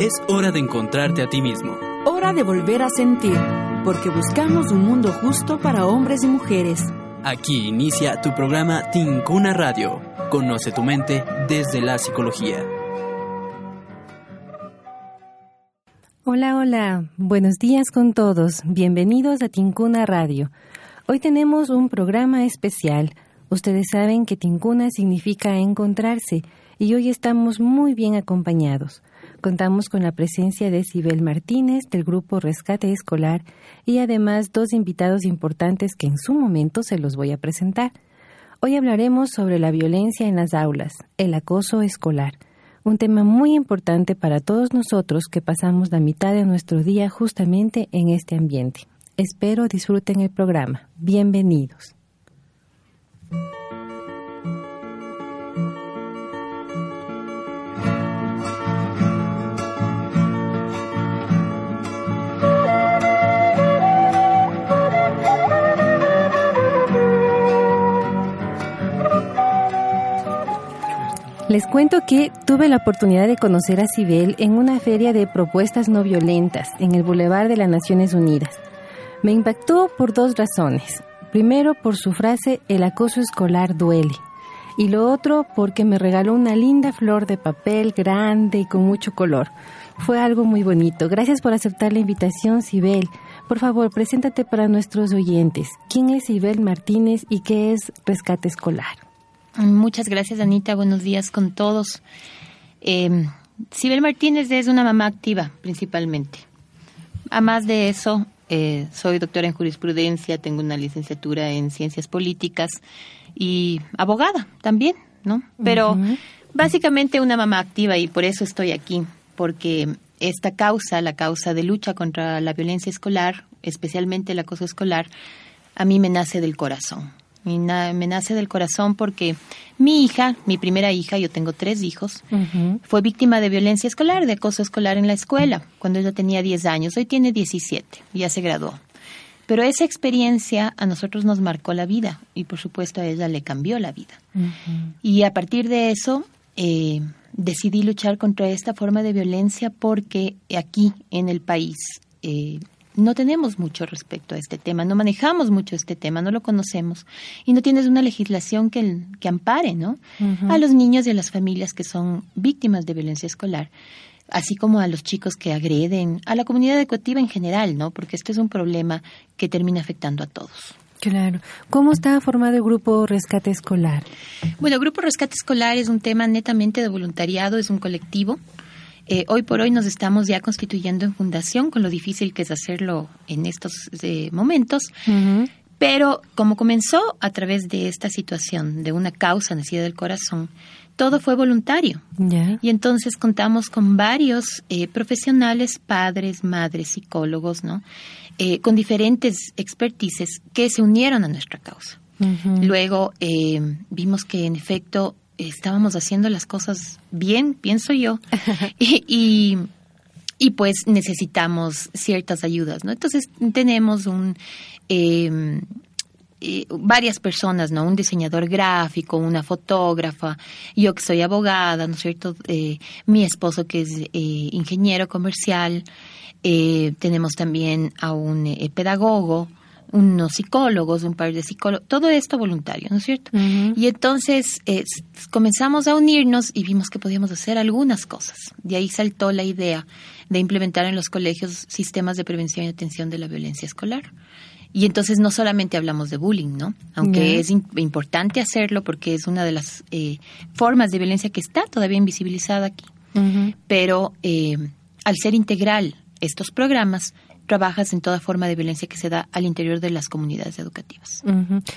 Es hora de encontrarte a ti mismo. Hora de volver a sentir, porque buscamos un mundo justo para hombres y mujeres. Aquí inicia tu programa Tincuna Radio. Conoce tu mente desde la psicología. Hola, hola. Buenos días con todos. Bienvenidos a Tincuna Radio. Hoy tenemos un programa especial. Ustedes saben que Tincuna significa encontrarse y hoy estamos muy bien acompañados. Contamos con la presencia de Sibel Martínez del grupo Rescate Escolar y además dos invitados importantes que en su momento se los voy a presentar. Hoy hablaremos sobre la violencia en las aulas, el acoso escolar, un tema muy importante para todos nosotros que pasamos la mitad de nuestro día justamente en este ambiente. Espero disfruten el programa. Bienvenidos. Les cuento que tuve la oportunidad de conocer a Sibel en una feria de propuestas no violentas en el Boulevard de las Naciones Unidas. Me impactó por dos razones. Primero, por su frase El acoso escolar duele. Y lo otro, porque me regaló una linda flor de papel grande y con mucho color. Fue algo muy bonito. Gracias por aceptar la invitación, Sibel. Por favor, preséntate para nuestros oyentes. ¿Quién es Sibel Martínez y qué es Rescate Escolar? Muchas gracias, Anita. Buenos días con todos. Eh, Sibel Martínez es una mamá activa, principalmente. A más de eso, eh, soy doctora en jurisprudencia, tengo una licenciatura en ciencias políticas y abogada también, ¿no? Pero básicamente una mamá activa y por eso estoy aquí, porque esta causa, la causa de lucha contra la violencia escolar, especialmente el acoso escolar, a mí me nace del corazón me nace del corazón porque mi hija, mi primera hija, yo tengo tres hijos, fue víctima de violencia escolar, de acoso escolar en la escuela, cuando ella tenía 10 años. Hoy tiene 17, ya se graduó. Pero esa experiencia a nosotros nos marcó la vida y por supuesto a ella le cambió la vida. Y a partir de eso eh, decidí luchar contra esta forma de violencia porque aquí en el país eh, no tenemos mucho respecto a este tema, no manejamos mucho este tema, no lo conocemos y no tienes una legislación que, que ampare ¿no? a los niños y a las familias que son víctimas de violencia escolar así como a los chicos que agreden, a la comunidad educativa en general, ¿no? Porque este es un problema que termina afectando a todos. Claro. ¿Cómo está formado el Grupo Rescate Escolar? Bueno, el Grupo Rescate Escolar es un tema netamente de voluntariado, es un colectivo eh, hoy por hoy nos estamos ya constituyendo en fundación, con lo difícil que es hacerlo en estos eh, momentos. Pero como comenzó a través de esta situación, de una causa nacida del corazón, todo fue voluntario. Y entonces contamos con varios eh, profesionales, padres, madres, psicólogos, ¿no? con diferentes expertices que se unieron a nuestra causa. Luego vimos que en efecto estábamos haciendo las cosas bien, pienso yo, y, y, pues necesitamos ciertas ayudas, ¿no? Entonces tenemos un... Em, eh, varias personas, ¿no? Un diseñador gráfico, una fotógrafa, yo que soy abogada, ¿no es cierto? Eh, mi esposo que es eh, ingeniero comercial, tenemos también a un pedagogo, unos psicólogos, un par de psicólogos, todo esto voluntario, ¿no es cierto? Y entonces comenzamos a unirnos y vimos que podíamos hacer algunas cosas. De ahí saltó la idea de implementar en los colegios sistemas de prevención y atención de la violencia escolar. Y entonces no solamente hablamos de bullying, ¿no? Aunque es importante hacerlo porque es una de las eh, formas de violencia que está todavía invisibilizada aquí. Pero eh, al ser integral estos programas, trabajas en toda forma de violencia que se da al interior de las comunidades educativas.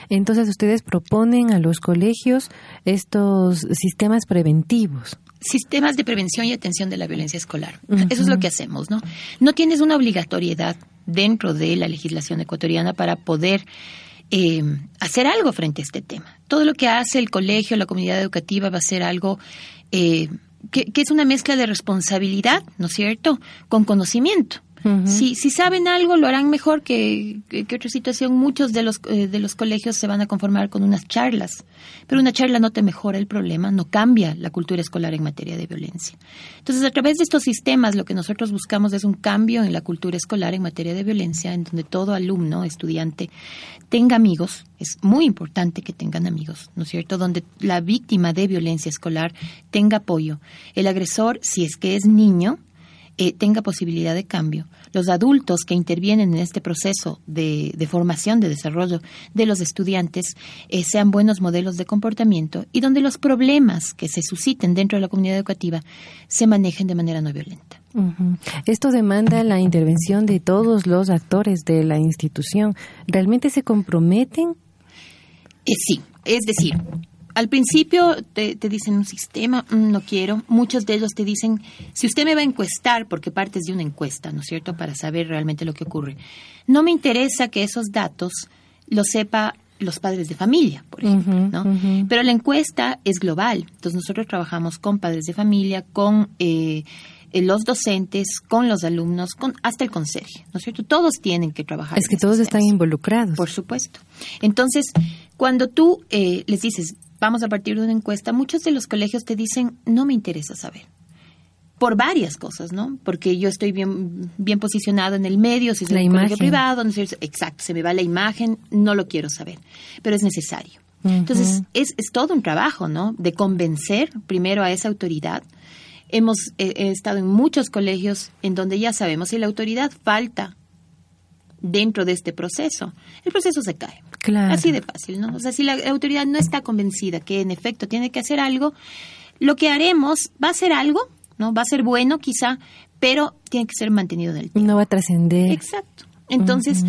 Entonces ustedes proponen a los colegios estos sistemas preventivos. sistemas de prevención y atención de la violencia escolar. Eso es lo que hacemos, ¿no? No tienes una obligatoriedad dentro de la legislación ecuatoriana para poder eh, hacer algo frente a este tema. Todo lo que hace el colegio, la comunidad educativa va a ser algo eh, que, que, es una mezcla de responsabilidad, ¿no es cierto?, con conocimiento si, saben algo, lo harán mejor que, que, otra situación. Muchos de los, eh, de los colegios se van a conformar con unas charlas, pero una charla no te mejora el problema, no cambia la cultura escolar en materia de violencia. Entonces, a través de estos sistemas, lo que nosotros buscamos es un cambio en la cultura escolar en materia de violencia, en donde todo alumno, estudiante, tenga amigos. Es muy importante que tengan amigos, ¿no es cierto? Donde la víctima de violencia escolar tenga apoyo. El agresor, si es que es niño, eh, tenga posibilidad de cambio. Los adultos que intervienen en este proceso de, formación, de desarrollo de los estudiantes, eh, sean buenos modelos de comportamiento y donde los problemas que se susciten dentro de la comunidad educativa se manejen de manera no violenta. Esto demanda la intervención de todos los actores de la institución. ¿Realmente se comprometen? Eh, sí, es decir, al principio te, dicen un sistema, mm, no quiero. Muchos de ellos te dicen, si usted me va a encuestar, porque partes de una encuesta, ¿no es cierto?, para saber realmente lo que ocurre. No me interesa que esos datos los sepa los padres de familia, por ejemplo, ¿no? Pero la encuesta es global. Entonces nosotros trabajamos con padres de familia, con eh, eh, los docentes, con los alumnos, con hasta el conserje, ¿no es cierto? Todos tienen que trabajar. Es que todos están involucrados. Por supuesto. Entonces, cuando tú eh, les dices, vamos a partir de una encuesta, muchos de los colegios te dicen, no me interesa saber. Por varias cosas, ¿no? Porque yo estoy bien, bien posicionado en el medio, si es un colegio privado, no sé, exacto, se me va la imagen, no lo quiero saber, pero es necesario. Entonces, es, es todo un trabajo, ¿no? De convencer primero a esa autoridad. Hemos estado en muchos colegios en donde ya sabemos, si la autoridad falta dentro de este proceso, el proceso se cae. Claro. Así de fácil, ¿no? O sea, si la autoridad no está convencida que en efecto tiene que hacer algo, lo que haremos va a ser algo, ¿no? Va a ser bueno quizá, pero tiene que ser mantenido en el tiempo. No va a trascender. Exacto. Entonces,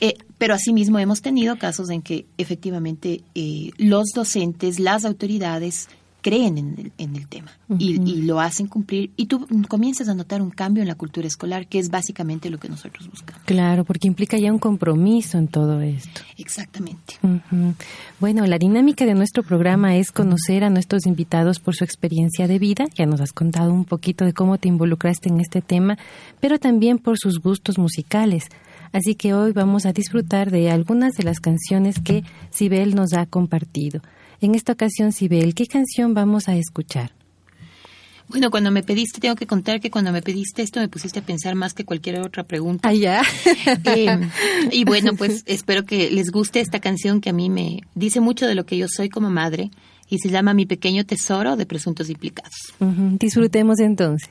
eh, pero asimismo hemos tenido casos en que efectivamente eh, los docentes, las autoridades creen en el, en el tema y, lo hacen cumplir y tú comienzas a notar un cambio en la cultura escolar que es básicamente lo que nosotros buscamos. Claro, porque implica ya un compromiso en todo esto. Exactamente. Bueno, la dinámica de nuestro programa es conocer a nuestros invitados por su experiencia de vida, ya nos has contado un poquito de cómo te involucraste en este tema, pero también por sus gustos musicales. Así que hoy vamos a disfrutar de algunas de las canciones que Sibel nos ha compartido. En esta ocasión, Sibel, ¿qué canción vamos a escuchar? Bueno, cuando me pediste, tengo que contar que cuando me pediste esto me pusiste a pensar más que cualquier otra pregunta. Ah, ya. Eh, y bueno, pues espero que les guste esta canción que a mí me dice mucho de lo que yo soy como madre y se llama Mi pequeño tesoro de presuntos implicados. Disfrutemos entonces.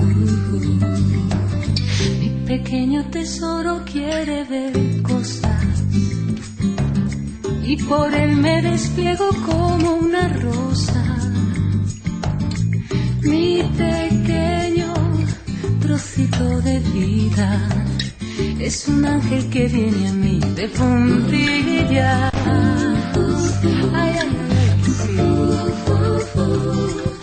Pequeño tesoro quiere ver cosas y por él me despliego como una rosa. Mi pequeño trocito de vida es un ángel que viene a mí de puntillas. Ay, ay, Y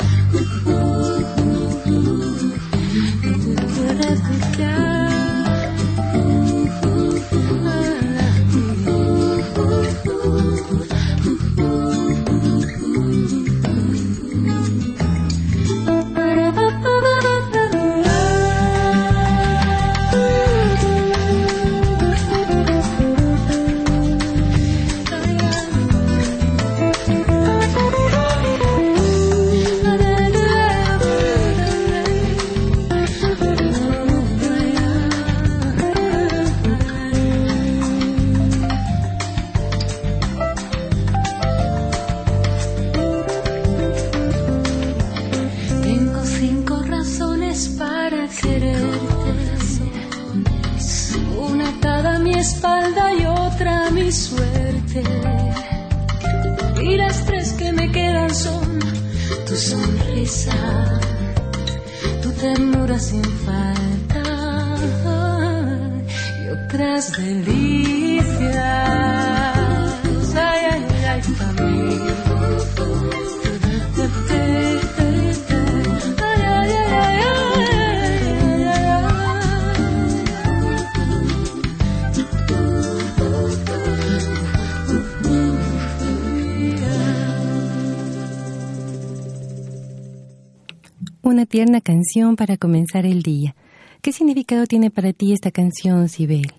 tierna canción para comenzar el día. ¿Qué significado tiene para ti esta canción, Sibel?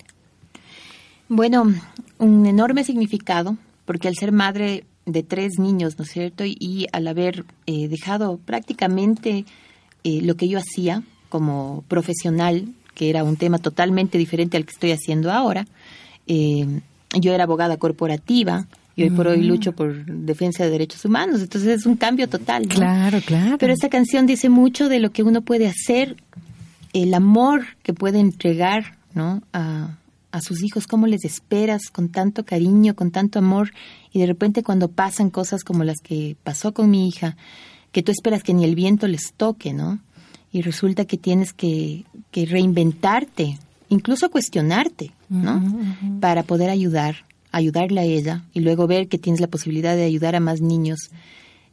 Bueno, un enorme significado, porque al ser madre de tres niños, ¿no es cierto? Y, al haber eh, dejado prácticamente eh, lo que yo hacía como profesional, que era un tema totalmente diferente al que estoy haciendo ahora, eh, yo era abogada corporativa y hoy por hoy lucho por defensa de derechos humanos, entonces es un cambio total. ¿no? Claro, claro. Pero esta canción dice mucho de lo que uno puede hacer, el amor que puede entregar ¿no? a, a sus hijos, cómo les esperas con tanto cariño, con tanto amor, y de repente cuando pasan cosas como las que pasó con mi hija, que tú esperas que ni el viento les toque, ¿no? Y resulta que tienes que, que reinventarte, incluso cuestionarte, ¿no? Para poder ayudar, ayudarle a ella y luego ver que tienes la posibilidad de ayudar a más niños,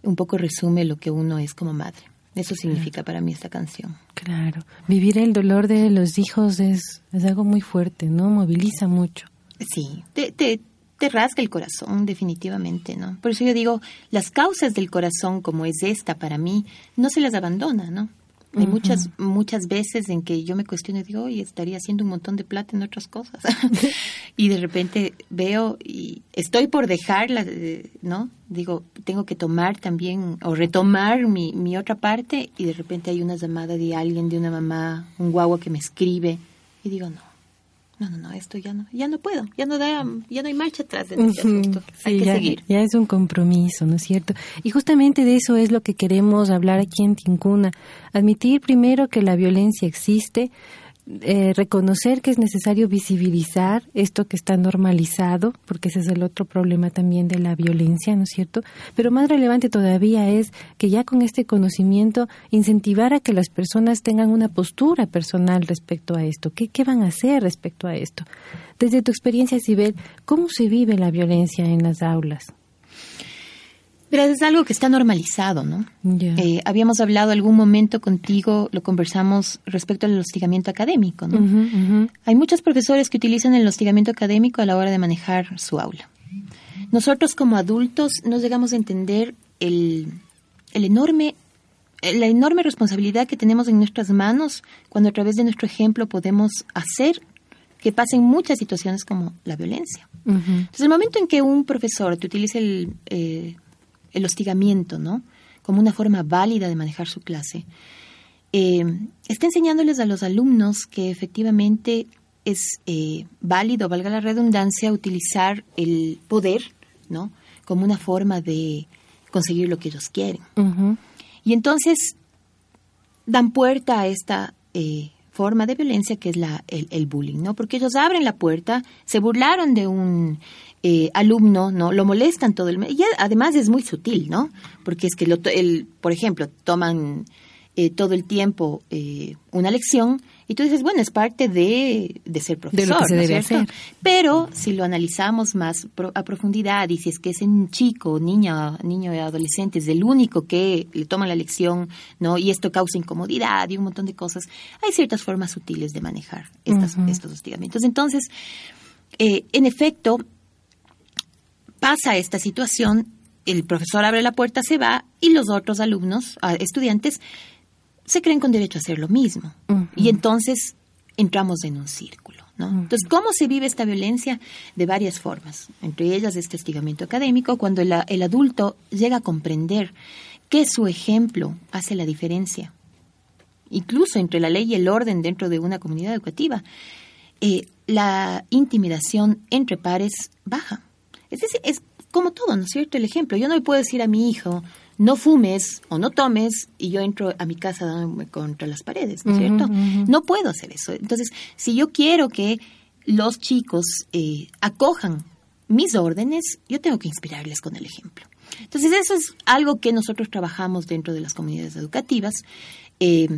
un poco resume lo que uno es como madre. Eso significa para mí esta canción. Claro. Vivir el dolor de los hijos es, es algo muy fuerte, ¿no? Moviliza mucho. Sí, te, te, te rasga el corazón, definitivamente, ¿no? Por eso yo digo, las causas del corazón, como es esta para mí, no se las abandona, ¿no? Hay muchas, muchas veces en que yo me cuestiono y digo, oye, estaría haciendo un montón de plata en otras cosas. y de repente veo y estoy por dejarla, eh, ¿no? Digo, tengo que tomar también o retomar mi, mi otra parte y de repente hay una llamada de alguien, de una mamá, un guagua que me escribe y digo, no. No, no, no, esto ya no, ya no puedo, ya no da, ya no hay marcha atrás de este asunto. Hay que ya, seguir. ya es un compromiso, ¿no es cierto? Y justamente de eso es lo que queremos hablar aquí en Tincuna. Admitir primero que la violencia existe, eh, reconocer que es necesario visibilizar esto que está normalizado, porque ese es el otro problema también de la violencia, ¿no es cierto? Pero más relevante todavía es que ya con este conocimiento incentivar a que las personas tengan una postura personal respecto a esto. ¿Qué, qué van a hacer respecto a esto? Desde tu experiencia, Sibel, ¿cómo se vive la violencia en las aulas? Es algo que está normalizado, ¿no? Eh, habíamos hablado algún momento contigo, lo conversamos respecto al hostigamiento académico, ¿no? Ujú, ujú. Hay muchos profesores que utilizan el hostigamiento académico a la hora de manejar su aula. Nosotros como adultos no llegamos a entender el, el enorme, la enorme responsabilidad que tenemos en nuestras manos cuando a través de nuestro ejemplo podemos hacer que pasen muchas situaciones como la violencia. Entonces, el momento en que un profesor te utiliza el, eh, el hostigamiento, ¿no? Como una forma válida de manejar su clase, eh, está enseñándoles a los alumnos que efectivamente es eh, válido, valga la redundancia, utilizar el poder, ¿no? Como una forma de conseguir lo que ellos quieren. Y entonces dan puerta a esta eh, forma de violencia que es la, el, el bullying, ¿no? Porque ellos abren la puerta, se burlaron de un eh, alumno, ¿no? Lo molestan todo el... Y además es muy sutil, ¿no? Porque es que, lo, el, por ejemplo, toman eh, todo el tiempo eh, una lección y tú dices, bueno, es parte de, de ser profesor, De lo que se ¿no es debe hacer. Pero si lo analizamos más pro- a profundidad y si es que ese chico, niña, niño y adolescente es el único que le toma la lección, ¿no? Y esto causa incomodidad y un montón de cosas, hay ciertas formas sutiles de manejar estas, estos hostigamientos. Entonces, eh, en efecto, pasa esta situación, el profesor abre la puerta, se va y los otros alumnos, ah, estudiantes, se creen con derecho a hacer lo mismo. Y entonces entramos en un círculo. ¿no? Entonces, ¿cómo se vive esta violencia? De varias formas. Entre ellas, este hostigamiento académico, cuando el, el adulto llega a comprender que su ejemplo hace la diferencia, incluso entre la ley y el orden dentro de una comunidad educativa, eh, la intimidación entre pares baja. Es decir, es como todo, ¿no es cierto? El ejemplo. Yo no le puedo decir a mi hijo, no fumes o no tomes, y yo entro a mi casa dándome contra las paredes, ¿no es cierto? No puedo hacer eso. Entonces, si yo quiero que los chicos eh, acojan mis órdenes, yo tengo que inspirarles con el ejemplo. Entonces, eso es algo que nosotros trabajamos dentro de las comunidades educativas. Eh,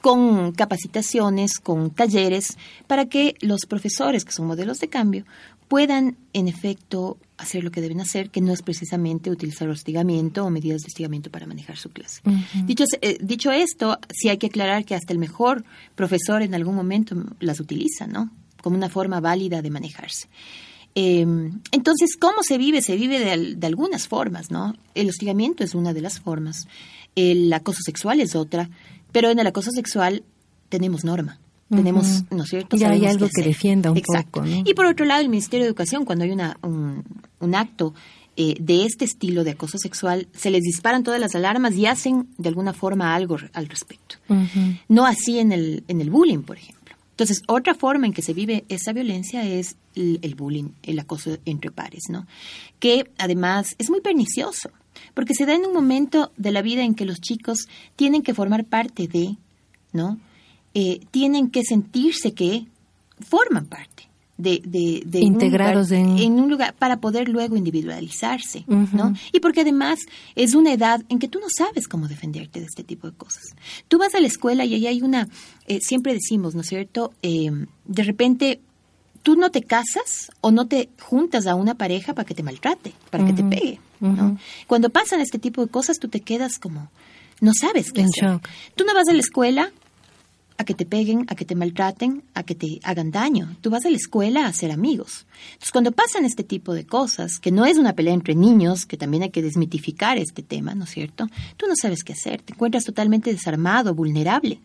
con capacitaciones, con talleres, para que los profesores, que son modelos de cambio, puedan, en efecto, hacer lo que deben hacer, que no es precisamente utilizar hostigamiento o medidas de hostigamiento para manejar su clase. dicho, eh, dicho esto, sí hay que aclarar que hasta el mejor profesor en algún momento las utiliza, ¿no? Como una forma válida de manejarse. Em, entonces, ¿cómo se vive? Se vive de, algunas formas, ¿no? El hostigamiento es una de las formas, el acoso sexual es otra, pero en el acoso sexual tenemos norma. Tenemos, ¿no es cierto? Ya hay algo que defienda un poco. Y por otro lado, el Ministerio de Educación, cuando hay una, un, acto eh, de este estilo de acoso sexual, se les disparan todas las alarmas y hacen de alguna forma algo al respecto. No así en el, en el bullying, por ejemplo. Entonces, otra forma en que se vive esa violencia es el, bullying, el acoso entre pares, ¿no? Que además es muy pernicioso, porque se da en un momento de la vida en que los chicos tienen que formar parte de, ¿no? Eh, tienen que sentirse que forman parte de, de, integrados en... un lugar para poder luego individualizarse, ¿no? Y porque además es una edad en que tú no sabes cómo defenderte de este tipo de cosas. Tú vas a la escuela y ahí hay una, eh, siempre decimos, ¿no es cierto? Eh, de repente tú no te casas o no te juntas a una pareja para que te maltrate, para que te pegue, ¿no? Cuando pasan este tipo de cosas tú te quedas como no sabes qué hacer. Tú no vas a la escuela a que te peguen, a que te maltraten, a que te hagan daño. Tú vas a la escuela a hacer amigos. Entonces, cuando pasan este tipo de cosas, que no es una pelea entre niños, que también hay que desmitificar este tema, ¿no es cierto? Tú no sabes qué hacer, te encuentras totalmente desarmado, vulnerable.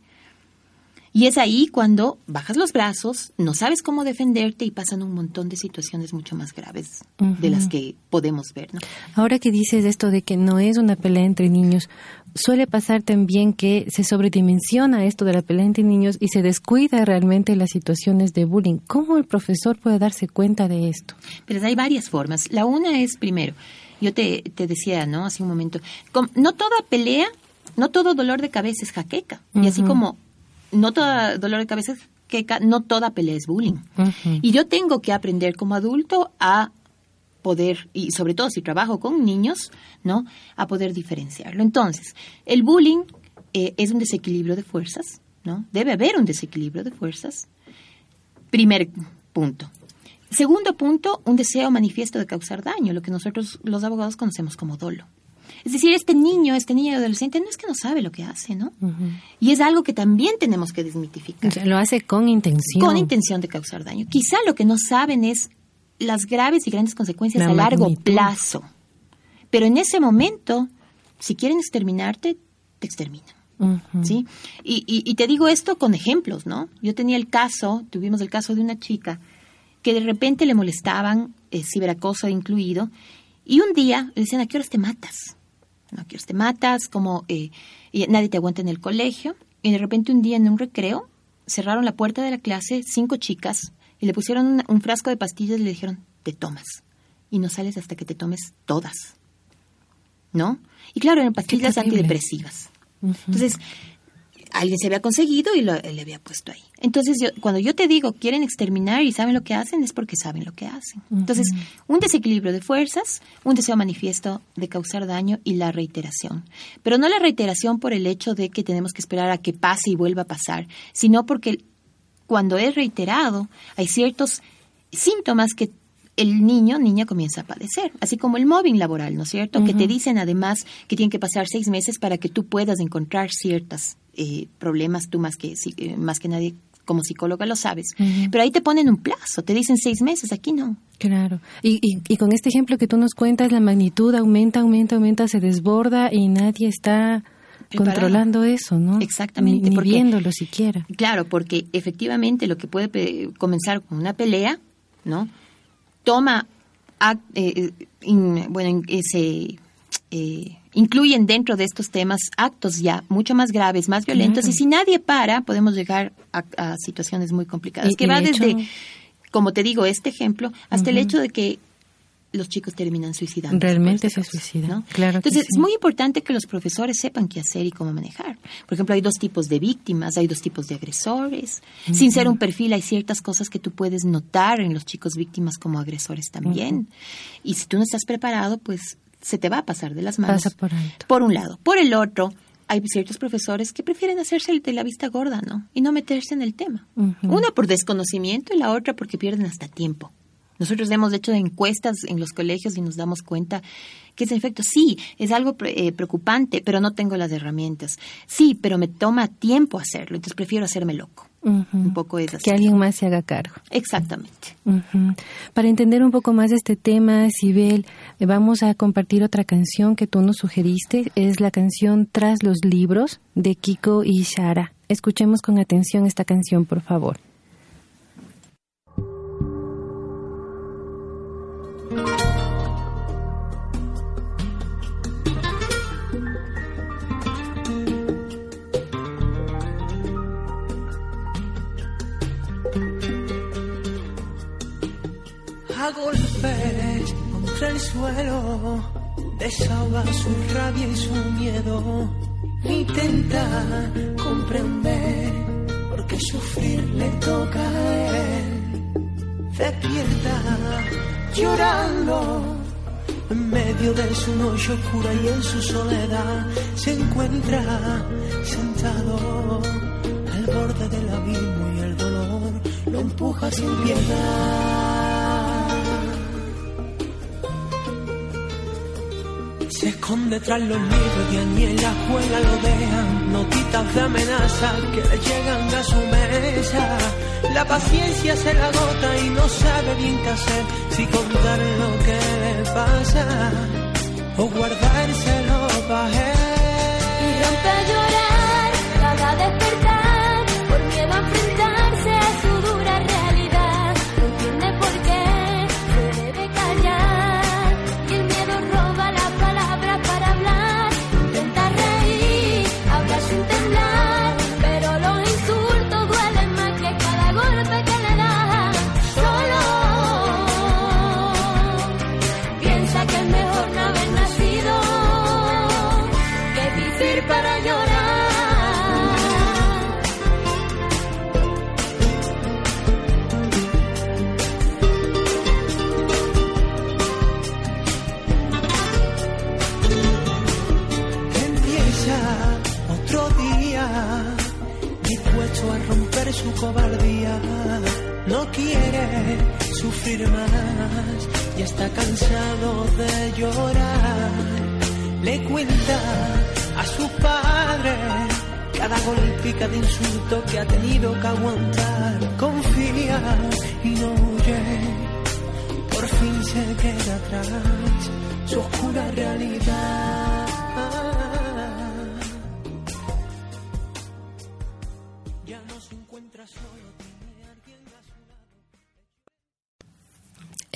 Y es ahí cuando bajas los brazos, no sabes cómo defenderte y pasan un montón de situaciones mucho más graves de las que podemos ver. ¿no? Ahora que dices esto de que no es una pelea entre niños, suele pasar también que se sobredimensiona esto de la pelea entre niños y se descuida realmente las situaciones de bullying. ¿Cómo el profesor puede darse cuenta de esto? Pero hay varias formas. La una es, primero, yo te, te decía, ¿no? Hace un momento, no toda pelea, no todo dolor de cabeza es jaqueca. Y así como no todo dolor de cabeza que no toda pelea es bullying. Y yo tengo que aprender como adulto a poder, y sobre todo si trabajo con niños, ¿no? A poder diferenciarlo. Entonces, el bullying eh, es un desequilibrio de fuerzas, ¿no? Debe haber un desequilibrio de fuerzas. Primer punto. Segundo punto, un deseo manifiesto de causar daño, lo que nosotros los abogados conocemos como dolo. Es decir, este niño, este niño adolescente no es que no sabe lo que hace, ¿no? Y es algo que también tenemos que desmitificar. lo hace con intención. Con intención de causar daño. Quizá lo que no saben es las graves y grandes consecuencias a largo plazo. Pero en ese momento, si quieren exterminarte, te exterminan. ¿Sí? Y, te digo esto con ejemplos, ¿no? Yo tenía el caso, tuvimos el caso de una chica que de repente le molestaban, eh, ciberacoso incluido, y un día le decían, ¿a qué horas te matas? ¿No? Que te matas, como eh, nadie te aguanta en el colegio. Y de repente un día en un recreo cerraron la puerta de la clase cinco chicas y le pusieron un, frasco de pastillas y le dijeron, te tomas. Y no sales hasta que te tomes todas. ¿No? Y claro, eran pastillas antidepresivas. Entonces, alguien se había conseguido y lo, le había puesto ahí. Entonces, yo, cuando yo te digo quieren exterminar y saben lo que hacen, es porque saben lo que hacen. Entonces, un desequilibrio de fuerzas, un deseo manifiesto de causar daño y la reiteración. Pero no la reiteración por el hecho de que tenemos que esperar a que pase y vuelva a pasar, sino porque cuando es reiterado, hay ciertos síntomas que el niño, niña comienza a padecer, así como el mobbing laboral, ¿no es cierto? Que te dicen además que tienen que pasar seis meses para que tú puedas encontrar ciertos eh, problemas, tú más que, eh, más que nadie como psicóloga lo sabes. Pero ahí te ponen un plazo, te dicen seis meses, aquí no. Claro. Y, y, con este ejemplo que tú nos cuentas, la magnitud aumenta, aumenta, aumenta, se desborda y nadie está controlando eso, ¿no? Exactamente. Ni, viéndolo siquiera. Claro, porque efectivamente lo que puede comenzar con una pelea, ¿no? toma, eh, bueno, se eh, incluyen dentro de estos temas actos ya mucho más graves, más violentos, y si nadie para, podemos llegar a, situaciones muy complicadas, que va desde, como te digo, este ejemplo, hasta el hecho de que los chicos terminan suicidando. Realmente se suicidan. Claro Entonces, es muy importante que los profesores sepan qué hacer y cómo manejar. Por ejemplo, hay dos tipos de víctimas, hay dos tipos de agresores. Sin ser un perfil, hay ciertas cosas que tú puedes notar en los chicos víctimas como agresores también. Y si tú no estás preparado, pues se te va a pasar de las manos. Pasa por alto. Por un lado. Por el otro, hay ciertos profesores que prefieren hacerse de la vista gorda, ¿no? Y no meterse en el tema. Una por desconocimiento y la otra porque pierden hasta tiempo. Nosotros hemos hecho encuestas en los colegios y nos damos cuenta que ese efecto sí es algo eh, preocupante, pero no tengo las herramientas. Sí, pero me toma tiempo hacerlo, entonces prefiero hacerme loco. Un poco es así. Que alguien más se haga cargo. Exactamente. Para entender un poco más de este tema, Sibel, eh, vamos a compartir otra canción que tú nos sugeriste. Es la canción Tras los libros de Kiko y Shara. Escuchemos con atención esta canción, por favor. A golpes contra el suelo, desahoga su rabia y su miedo, intenta comprender por qué sufrir le toca a él, despierta llorando. En medio de su noche oscura y en su soledad se encuentra sentado al borde del abismo y el dolor lo empuja sin piedad. Se esconde tras los libros y ni en la escuela lo vean. Notitas de amenaza que le llegan a su mesa. La paciencia se la agota y no sabe bien qué hacer. Si contar lo que le pasa o guardárselo para él. Y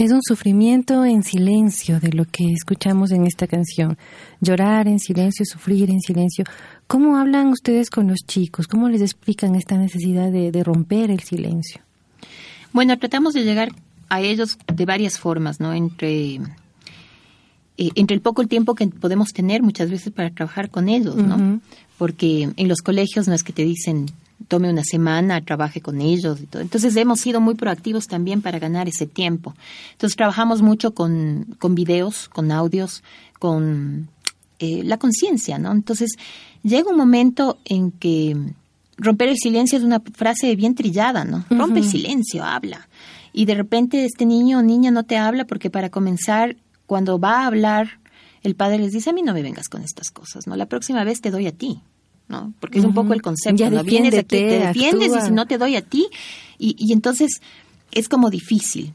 Es un sufrimiento en silencio de lo que escuchamos en esta canción. Llorar en silencio, sufrir en silencio. ¿Cómo hablan ustedes con los chicos? ¿Cómo les explican esta necesidad de, de romper el silencio? Bueno, tratamos de llegar a ellos de varias formas, ¿no? Entre, eh, entre el poco tiempo que podemos tener muchas veces para trabajar con ellos, ¿no? Porque en los colegios no es que te dicen tome una semana, trabaje con ellos y todo. Entonces hemos sido muy proactivos también para ganar ese tiempo. Entonces trabajamos mucho con, con videos, con audios, con eh, la conciencia, ¿no? Entonces llega un momento en que romper el silencio es una frase bien trillada, ¿no? Rompe el silencio, habla. Y de repente este niño o niña no te habla porque para comenzar, cuando va a hablar, el padre les dice, a mí no me vengas con estas cosas, ¿no? La próxima vez te doy a ti, ¿no? Porque es un poco el concepto, Ya ¿no? Vienes aquí, te defiendes y si no te doy a ti. Y, y entonces es como difícil.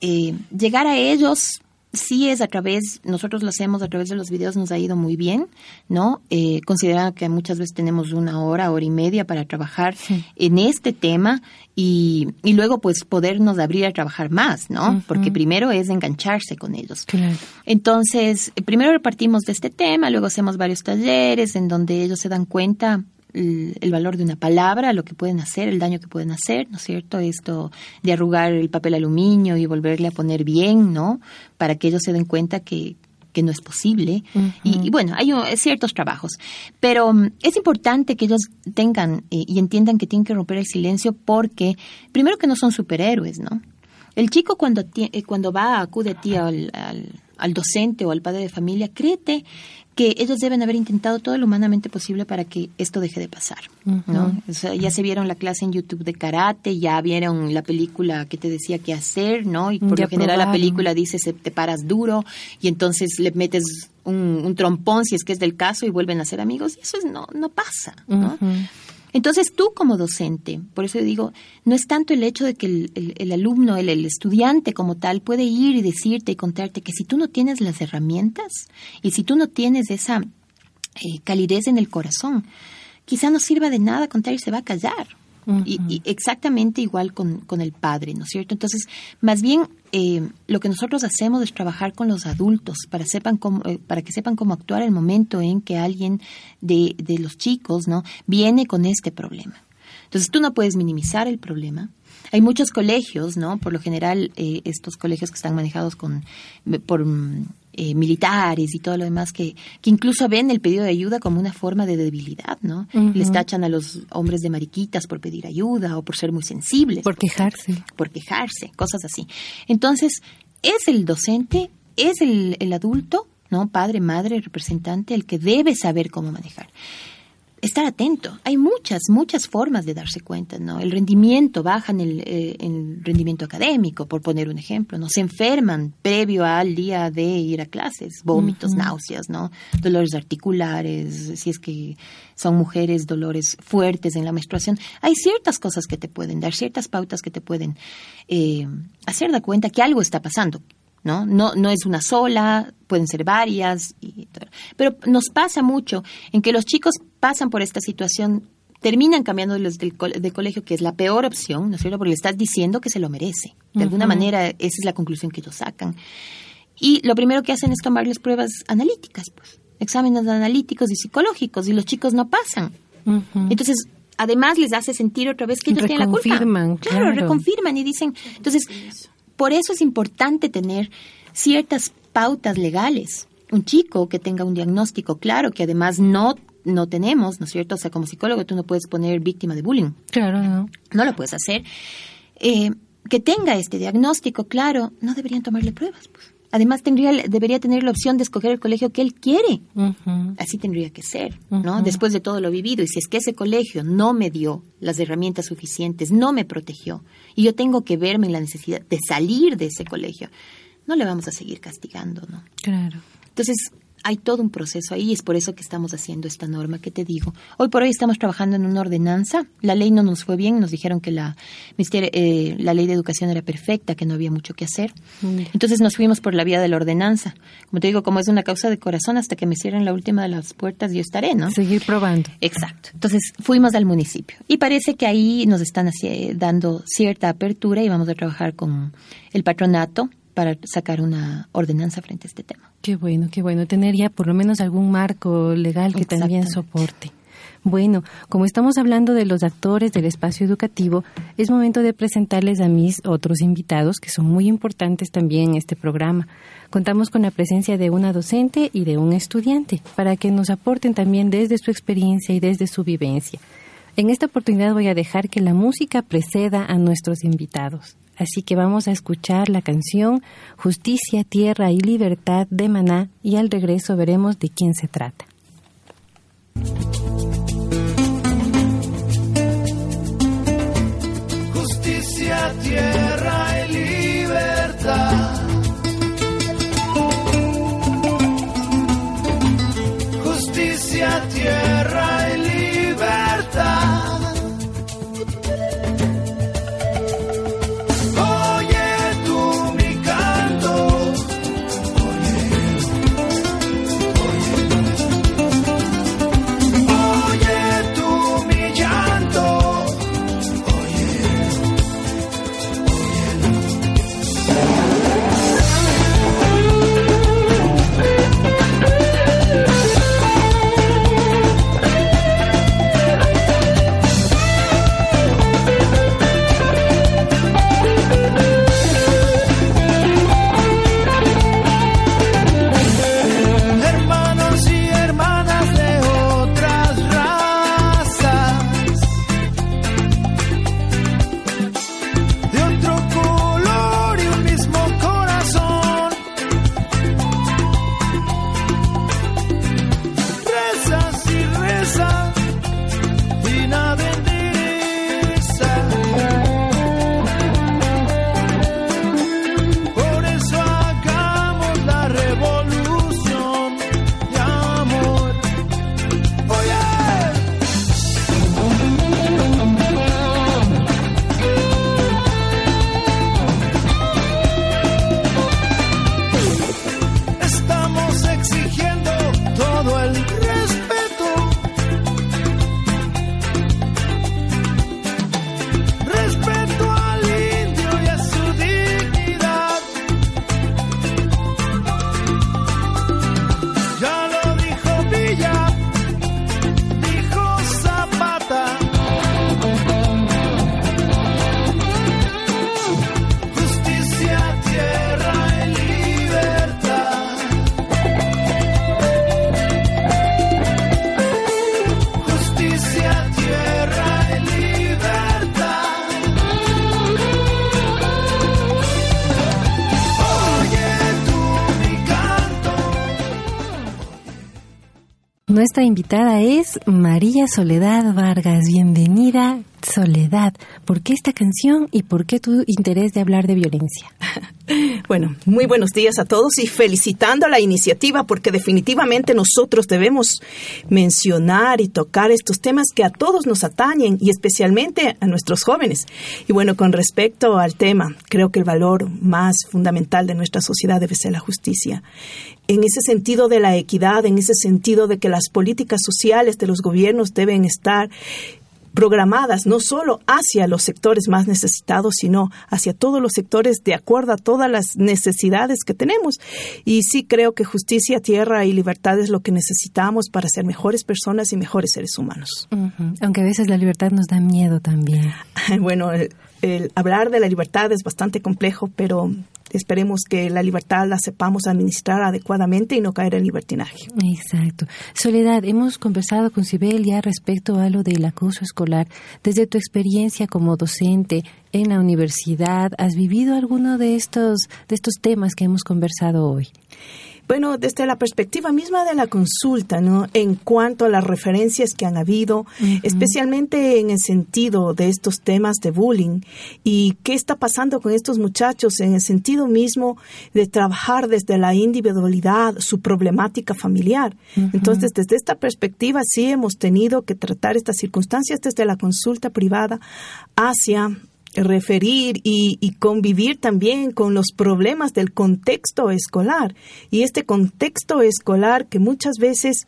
Eh, llegar a ellos sí es a través, nosotros lo hacemos a través de los videos, nos ha ido muy bien, ¿no? Eh, considerando que muchas veces tenemos una hora, hora y media para trabajar en este tema y, y luego pues podernos abrir a trabajar más, ¿no? Porque primero es engancharse con ellos. Claro. Entonces, primero repartimos de este tema, luego hacemos varios talleres en donde ellos se dan cuenta el, el valor de una palabra, lo que pueden hacer, el daño que pueden hacer, ¿no es cierto? Esto de arrugar el papel aluminio y volverle a poner bien, ¿no? Para que ellos se den cuenta que, que no es posible. y, y bueno, hay ciertos trabajos. Pero um, es importante que ellos tengan eh, y entiendan que tienen que romper el silencio porque, primero que no son superhéroes, ¿no? El chico cuando, eh, cuando va, acude a ti al, al, al docente o al padre de familia, créete que ellos deben haber intentado todo lo humanamente posible para que esto deje de pasar, ¿no? O sea, ya se vieron la clase en YouTube de karate, ya vieron la película que te decía qué hacer, ¿no? Y por Ya lo general la película dice se te paras duro y entonces le metes un, un trompón si es que es del caso y vuelven a ser amigos y eso es, no no pasa, ¿no? Entonces tú como docente, por eso digo, no es tanto el hecho de que el, alumno, el, el estudiante como tal, puede ir y decirte y contarte que si tú no tienes las herramientas y si tú no tienes esa eh, calidez en el corazón, quizá no sirva de nada contar y se va a callar. Y, y exactamente igual con, con el padre, ¿no es cierto? Entonces, más bien eh, lo que nosotros hacemos es trabajar con los adultos para sepan cómo, eh, para que sepan cómo actuar el momento en que alguien de, de los chicos, ¿no? Viene con este problema. Entonces, tú no puedes minimizar el problema. Hay muchos colegios, ¿no? Por lo general, eh, estos colegios que están manejados con, por mm, eh, militares y todo lo demás, que, que incluso ven el pedido de ayuda como una forma de debilidad, ¿no? Les tachan a los hombres de mariquitas por pedir ayuda o por ser muy sensibles. Por quejarse. por quejarse, cosas así. Entonces, es el docente, es el, el adulto, ¿no? Padre, madre, representante, el que debe saber cómo manejar. Estar atento. Hay muchas, muchas formas de darse cuenta, ¿no? El rendimiento, bajan el, eh, el rendimiento académico, por poner un ejemplo, ¿no? Se enferman previo al día de ir a clases, vómitos, náuseas, ¿no? Dolores articulares, si es que son mujeres, dolores fuertes en la menstruación. Hay ciertas cosas que te pueden dar, ciertas pautas que te pueden eh, hacer dar cuenta que algo está pasando. ¿No? No, no es una sola, pueden ser varias, y todo. pero nos pasa mucho en que los chicos pasan por esta situación, terminan cambiando los del co- de colegio, que es la peor opción, ¿no es cierto? Porque le estás diciendo que se lo merece. De alguna manera, esa es la conclusión que ellos sacan. Y lo primero que hacen es tomarles pruebas analíticas, pues, exámenes analíticos y psicológicos, y los chicos no pasan. Entonces, además les hace sentir otra vez que ellos tienen la culpa. Reconfirman, Claro, claro. reconfirman y dicen. Entonces, por eso es importante tener ciertas pautas legales. Un chico que tenga un diagnóstico claro, que además no, no tenemos, ¿no es cierto? O sea, como psicólogo tú no puedes poner víctima de bullying Claro, ¿no? no lo puedes hacer, eh, que tenga este diagnóstico claro, no deberían tomarle pruebas. pues. Además, tendría, debería tener la opción de escoger el colegio que él quiere. Así tendría que ser, ¿no? Después de todo lo vivido. Y si es que ese colegio no me dio las herramientas suficientes, no me protegió, y yo tengo que verme en la necesidad de salir de ese colegio, no le vamos a seguir castigando, ¿no? Claro. Entonces, hay todo un proceso ahí y es por eso que estamos haciendo esta norma que te digo. Hoy por hoy estamos trabajando en una ordenanza. La ley no nos fue bien, nos dijeron que la, eh, la ley de educación era perfecta, que no había mucho que hacer. Entonces nos fuimos por la vía de la ordenanza. Como te digo, como es una causa de corazón, hasta que me cierren la última de las puertas yo estaré, ¿no? Seguir probando. Exacto. Entonces fuimos al municipio y parece que ahí nos están haci- dando cierta apertura y vamos a trabajar con el patronato para sacar una ordenanza frente a este tema. Qué bueno, qué bueno. Tener ya por lo menos algún marco legal que también soporte. Bueno, como estamos hablando de los actores del espacio educativo, es momento de presentarles a mis otros invitados que son muy importantes también en este programa. Contamos con la presencia de una docente y de un estudiante para que nos aporten también desde su experiencia y desde su vivencia. En esta oportunidad voy a dejar que la música preceda a nuestros invitados. Así que vamos a escuchar la canción Justicia, Tierra y Libertad de Maná y al regreso veremos de quién se trata. Justicia, tierra y libertad. Justicia, tierra Nuestra invitada es María Soledad Vargas. Bienvenida, Soledad. ¿Por qué esta canción y por qué tu interés de hablar de violencia? Bueno, muy buenos días a todos y felicitando la iniciativa porque definitivamente nosotros debemos mencionar y tocar estos temas que a todos nos atañen y especialmente a nuestros jóvenes. Y bueno, con respecto al tema, creo que el valor más fundamental de nuestra sociedad debe ser la justicia. En ese sentido de la equidad, en ese sentido de que las políticas sociales de los gobiernos deben estar programadas no solo hacia los sectores más necesitados, sino hacia todos los sectores de acuerdo a todas las necesidades que tenemos. Y sí creo que justicia, tierra y libertad es lo que necesitamos para ser mejores personas y mejores seres humanos. Aunque a veces la libertad nos da miedo también. bueno, el hablar de la libertad es bastante complejo, pero esperemos que la libertad la sepamos administrar adecuadamente y no caer en libertinaje. Exacto. Soledad, hemos conversado con Sibel ya respecto a lo del acoso escolar. Desde tu experiencia como docente en la universidad, ¿has vivido alguno de estos, de estos temas que hemos conversado hoy? Bueno, desde la perspectiva misma de la consulta, ¿no? En cuanto a las referencias que han habido, especialmente en el sentido de estos temas de bullying y qué está pasando con estos muchachos en el sentido mismo de trabajar desde la individualidad, su problemática familiar. Entonces, desde esta perspectiva sí hemos tenido que tratar estas circunstancias desde la consulta privada hacia referir y, convivir también con los problemas del contexto escolar. Y este contexto escolar que muchas veces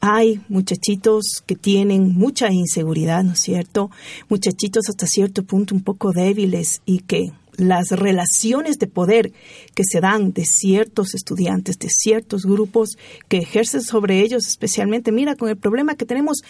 hay muchachitos que tienen mucha inseguridad, ¿no es cierto? Muchachitos hasta cierto punto un poco débiles y que las relaciones de poder que se dan de ciertos estudiantes, de ciertos grupos que ejercen sobre ellos, especialmente, mira, con el problema que tenemos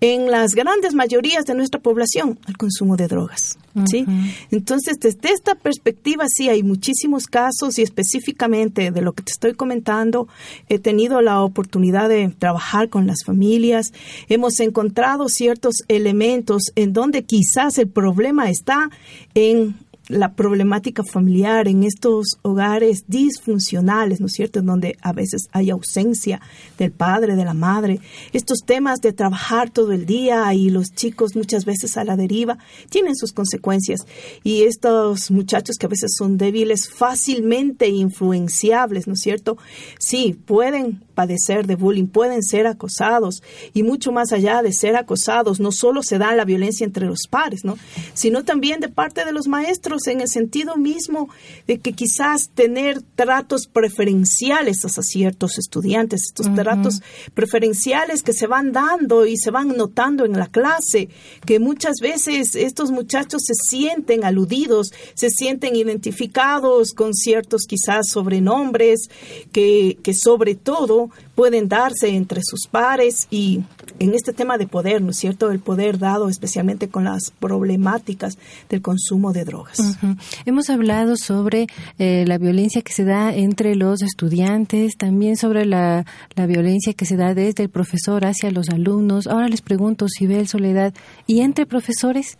en las grandes mayorías de nuestra población, el consumo de drogas. ¿sí? Entonces, desde esta perspectiva, sí, hay muchísimos casos y específicamente de lo que te estoy comentando, he tenido la oportunidad de trabajar con las familias, hemos encontrado ciertos elementos en donde quizás el problema está en la problemática familiar en estos hogares disfuncionales, ¿no es cierto?, en donde a veces hay ausencia del padre, de la madre. Estos temas de trabajar todo el día y los chicos muchas veces a la deriva tienen sus consecuencias. Y estos muchachos que a veces son débiles, fácilmente influenciables, ¿no es cierto?, sí, pueden padecer de bullying, pueden ser acosados y mucho más allá de ser acosados, no solo se da la violencia entre los pares, ¿no? sino también de parte de los maestros en el sentido mismo de que quizás tener tratos preferenciales a ciertos estudiantes, estos tratos preferenciales que se van dando y se van notando en la clase, que muchas veces estos muchachos se sienten aludidos, se sienten identificados con ciertos quizás sobrenombres que, que sobre todo pueden darse entre sus pares y en este tema de poder, ¿no es cierto? El poder dado especialmente con las problemáticas del consumo de drogas. Hemos hablado sobre eh, la violencia que se da entre los estudiantes, también sobre la, la, violencia que se da desde el profesor hacia los alumnos. Ahora les pregunto, Sibel Soledad, ¿y entre profesores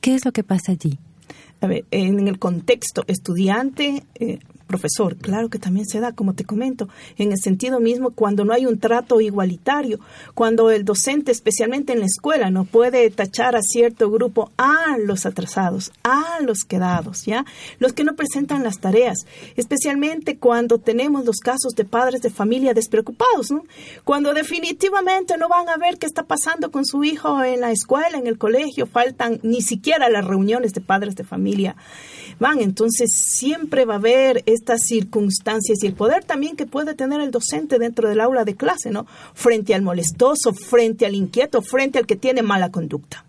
qué es lo que pasa allí? A ver, en el contexto estudiante, eh, profesor. Claro que también se da, como te comento, en el sentido mismo cuando no hay un trato igualitario, cuando el docente, especialmente en la escuela, no puede tachar a cierto grupo a los atrasados, a los quedados, ¿ya? Los que no presentan las tareas, especialmente cuando tenemos los casos de padres de familia despreocupados, ¿no? Cuando definitivamente no van a ver qué está pasando con su hijo en la escuela, en el colegio, faltan ni siquiera las reuniones de padres de familia van. Entonces siempre va a haber estas circunstancias y el poder también que puede tener el docente dentro del aula de clase, ¿no? Frente al molestoso, frente al inquieto, frente al que tiene mala conducta.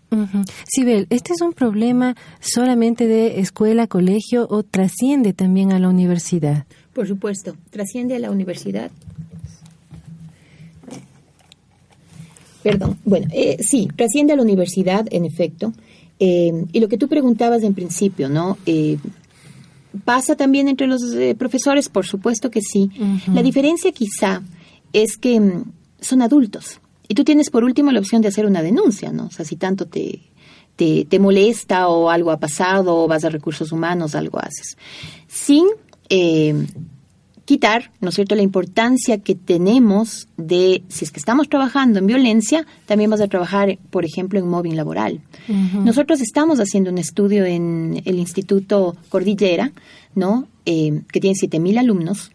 Sibel, ¿este es un problema solamente de escuela, colegio o trasciende también a la universidad? Por supuesto, trasciende a la universidad. Perdón, bueno, eh, sí, trasciende a la universidad, en efecto. Eh, y lo que tú preguntabas en principio, ¿no? Eh, ¿Pasa también entre los eh, profesores? Por supuesto que sí. La diferencia quizá es que mm, son adultos. Y tú tienes por último la opción de hacer una denuncia, ¿no? O sea, si tanto te, te, te molesta o algo ha pasado o vas a recursos humanos, algo haces. Sin quitar, ¿no es cierto?, la importancia que tenemos de, si es que estamos trabajando en violencia, también vas a trabajar, por ejemplo, en mobbing laboral. Nosotros estamos haciendo un estudio en el Instituto Cordillera, ¿no?, eh, que tiene 7.000 alumnos,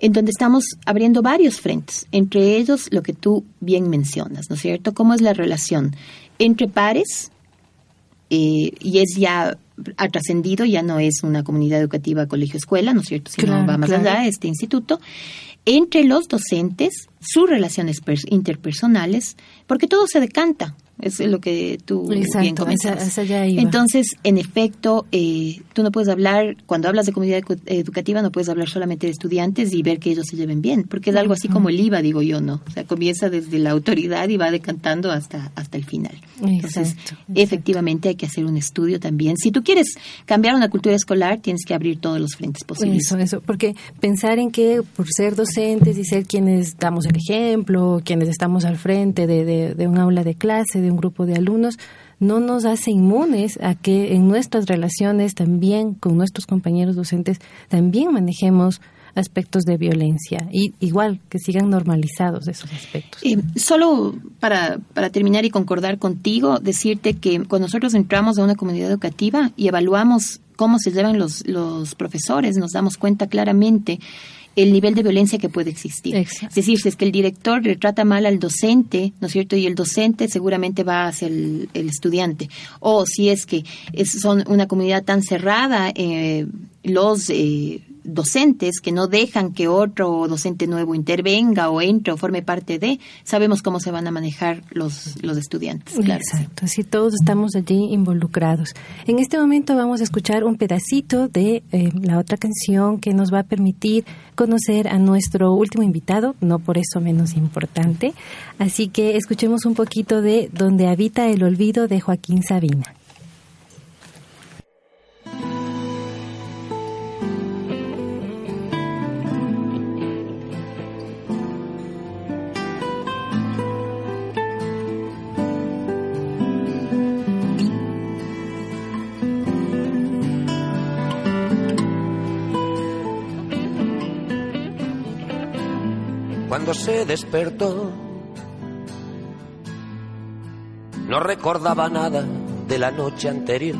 en donde estamos abriendo varios frentes, entre ellos lo que tú bien mencionas, ¿no es cierto?, cómo es la relación entre pares, eh, y es ya ha trascendido, ya no es una comunidad educativa colegio-escuela, ¿no es cierto?, sino Claro, va más claro. allá, este instituto, entre los docentes, sus relaciones pers- interpersonales, porque todo se decanta, es lo que tú bien Exacto, allá iba. Entonces, en efecto, eh, tú no puedes hablar, cuando hablas de comunidad educativa, no puedes hablar solamente de estudiantes y ver que ellos se lleven bien, porque es algo así como el IVA, digo yo, ¿no? O sea, comienza desde la autoridad y va decantando hasta, hasta el final. Entonces, Exacto, efectivamente hay que hacer un estudio también. Si tú quieres cambiar una cultura escolar, tienes que abrir todos los frentes posibles. Eso, eso, porque pensar en que por ser docentes y ser quienes damos el ejemplo, quienes estamos al frente de, de- de un aula de clase, de un grupo de alumnos, no nos hace inmunes a que en nuestras relaciones también con nuestros compañeros docentes también manejemos aspectos de violencia y igual que sigan normalizados esos aspectos. Solo para, para terminar y concordar contigo, decirte que cuando nosotros entramos a una comunidad educativa y evaluamos cómo se llevan los, los profesores, nos damos cuenta claramente el nivel de violencia que puede existir. Exacto. Es decir, si es que el director le trata mal al docente, ¿no es cierto? Y el docente seguramente va hacia el, el estudiante. O si es que es, son una comunidad tan cerrada, eh, los eh, docentes que no dejan que otro docente nuevo intervenga o entre o forme parte de, sabemos cómo se van a manejar los, los estudiantes. Claro. sí. Exacto, así todos estamos allí involucrados. En este momento vamos a escuchar un pedacito de eh, la otra canción que nos va a permitir conocer a nuestro último invitado, no por eso menos importante. Así que escuchemos un poquito de Donde habita el olvido de Joaquín Sabina. Cuando se despertó. No recordaba nada de la noche anterior,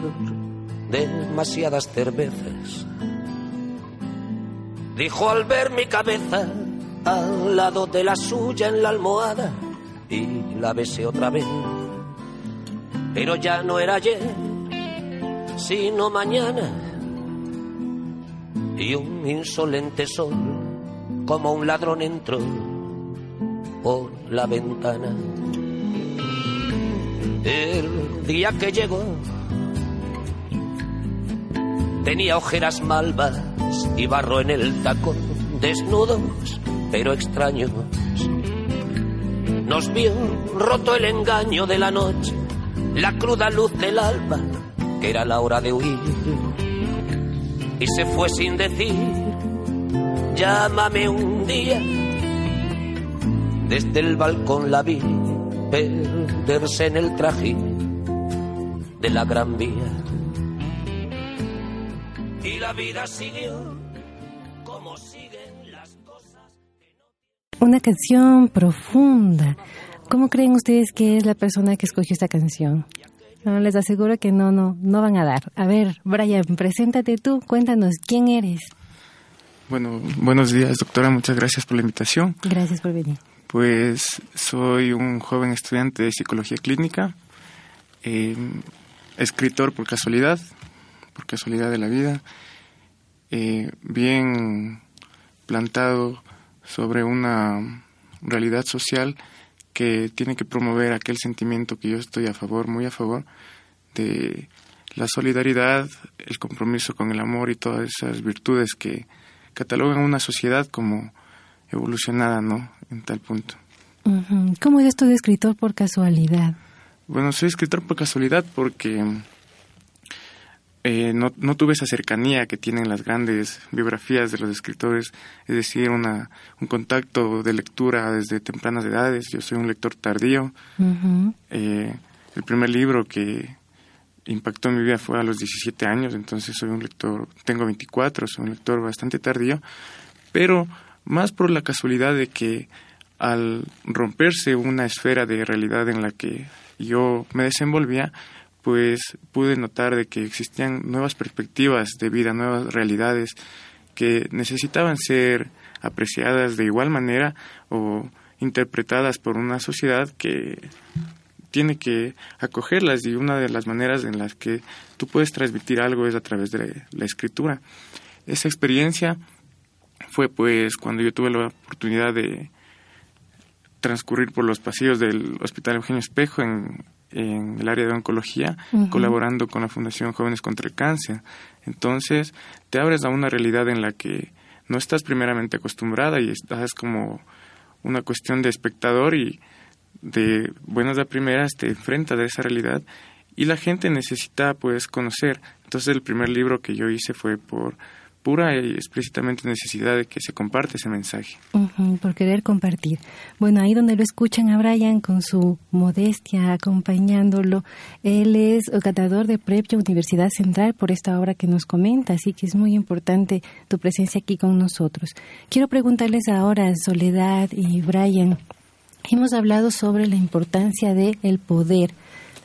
demasiadas cervezas. Dijo al ver mi cabeza al lado de la suya en la almohada y la besé otra vez. Pero ya no era ayer, sino mañana. Y un insolente sol como un ladrón entró por la ventana. El día que llegó tenía ojeras malvas y barro en el tacón, desnudos pero extraños. Nos vio roto el engaño de la noche, la cruda luz del alba, que era la hora de huir. Y se fue sin decir llámame un día. Desde el balcón la vi perderse en el trajín de la gran vía. Y la vida siguió como siguen las cosas. Una canción profunda. ¿Cómo creen ustedes que es la persona que escogió esta canción? No, les aseguro que no, no, no van a dar. A ver, Brian, preséntate tú, cuéntanos quién eres. Bueno, buenos días, doctora. Muchas gracias por la invitación. Gracias por venir. Pues soy un joven estudiante de psicología clínica, eh, escritor por casualidad, por casualidad de la vida, eh, bien plantado sobre una realidad social que tiene que promover aquel sentimiento que yo estoy a favor, muy a favor, de la solidaridad, el compromiso con el amor y todas esas virtudes que catalogan una sociedad como evolucionada, ¿no? En tal punto. ¿Cómo es esto de escritor por casualidad? Bueno, soy escritor por casualidad porque eh, no, no tuve esa cercanía que tienen las grandes biografías de los escritores, es decir, una, un contacto de lectura desde tempranas edades. Yo soy un lector tardío. Eh, el primer libro que impactó en mi vida fue a los 17 años, entonces soy un lector, tengo 24, soy un lector bastante tardío, pero más por la casualidad de que al romperse una esfera de realidad en la que yo me desenvolvía, pues pude notar de que existían nuevas perspectivas de vida, nuevas realidades que necesitaban ser apreciadas de igual manera o interpretadas por una sociedad que tiene que acogerlas y una de las maneras en las que tú puedes transmitir algo es a través de la escritura. Esa experiencia fue pues cuando yo tuve la oportunidad de transcurrir por los pasillos del Hospital Eugenio Espejo en, el área de oncología, colaborando con la Fundación Jóvenes contra el Cáncer. Entonces, te abres a una realidad en la que no estás primeramente acostumbrada y estás como una cuestión de espectador y de buenas a primeras te enfrentas a esa realidad y la gente necesita pues conocer. Entonces el primer libro que yo hice fue por pura y explícitamente necesidad de que se comparte ese mensaje. por querer compartir. Bueno, ahí donde lo escuchan a Brian con su modestia acompañándolo, él es catador de Prepio Universidad Central por esta obra que nos comenta, así que es muy importante tu presencia aquí con nosotros. Quiero preguntarles ahora, Soledad y Brian, hemos hablado sobre la importancia del el poder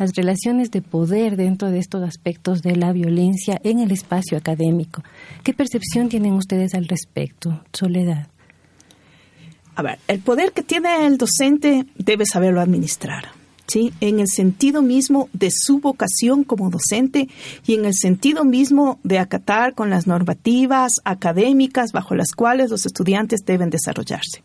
las relaciones de poder dentro de estos aspectos de la violencia en el espacio académico. ¿Qué percepción tienen ustedes al respecto, Soledad? A ver, el poder que tiene el docente debe saberlo administrar. ¿Sí? en el sentido mismo de su vocación como docente y en el sentido mismo de acatar con las normativas académicas bajo las cuales los estudiantes deben desarrollarse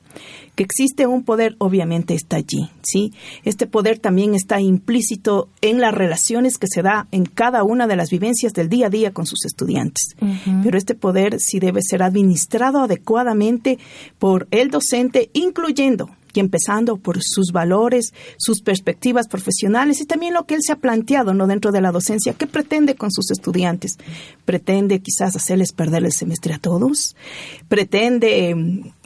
que existe un poder obviamente está allí, ¿sí? Este poder también está implícito en las relaciones que se da en cada una de las vivencias del día a día con sus estudiantes. Pero este poder sí debe ser administrado adecuadamente por el docente, incluyendo y empezando por sus valores, sus perspectivas profesionales y también lo que él se ha planteado no dentro de la docencia, qué pretende con sus estudiantes. Pretende quizás hacerles perder el semestre a todos, pretende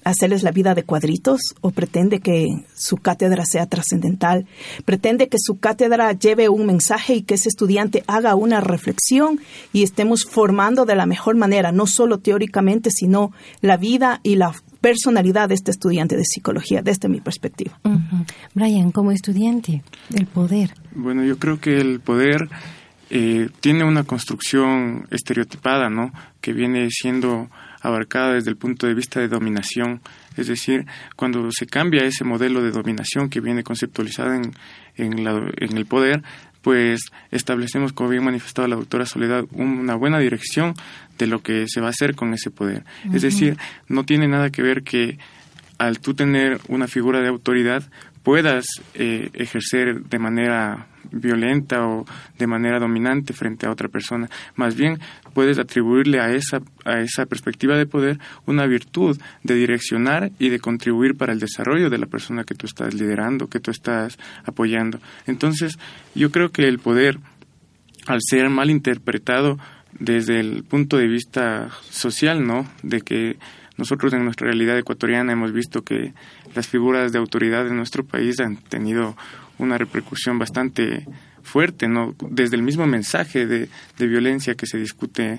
hacerles la vida de cuadritos o pretende que su cátedra sea trascendental, pretende que su cátedra lleve un mensaje y que ese estudiante haga una reflexión y estemos formando de la mejor manera, no solo teóricamente, sino la vida y la personalidad de este estudiante de psicología, desde mi perspectiva. Brian, como estudiante, el poder. Bueno, yo creo que el poder eh, tiene una construcción estereotipada, ¿no? Que viene siendo abarcada desde el punto de vista de dominación. Es decir, cuando se cambia ese modelo de dominación que viene conceptualizado en, en, en el poder, pues establecemos, como bien manifestado la doctora Soledad, una buena dirección de lo que se va a hacer con ese poder. Es decir, no tiene nada que ver que al tú tener una figura de autoridad puedas eh, ejercer de manera violenta o de manera dominante frente a otra persona. Más bien, puedes atribuirle a esa, a esa perspectiva de poder una virtud de direccionar y de contribuir para el desarrollo de la persona que tú estás liderando, que tú estás apoyando. Entonces, yo creo que el poder, al ser mal interpretado desde el punto de vista social, ¿no? De que nosotros en nuestra realidad ecuatoriana hemos visto que las figuras de autoridad en nuestro país han tenido una repercusión bastante fuerte, ¿no? Desde el mismo mensaje de, violencia que se discute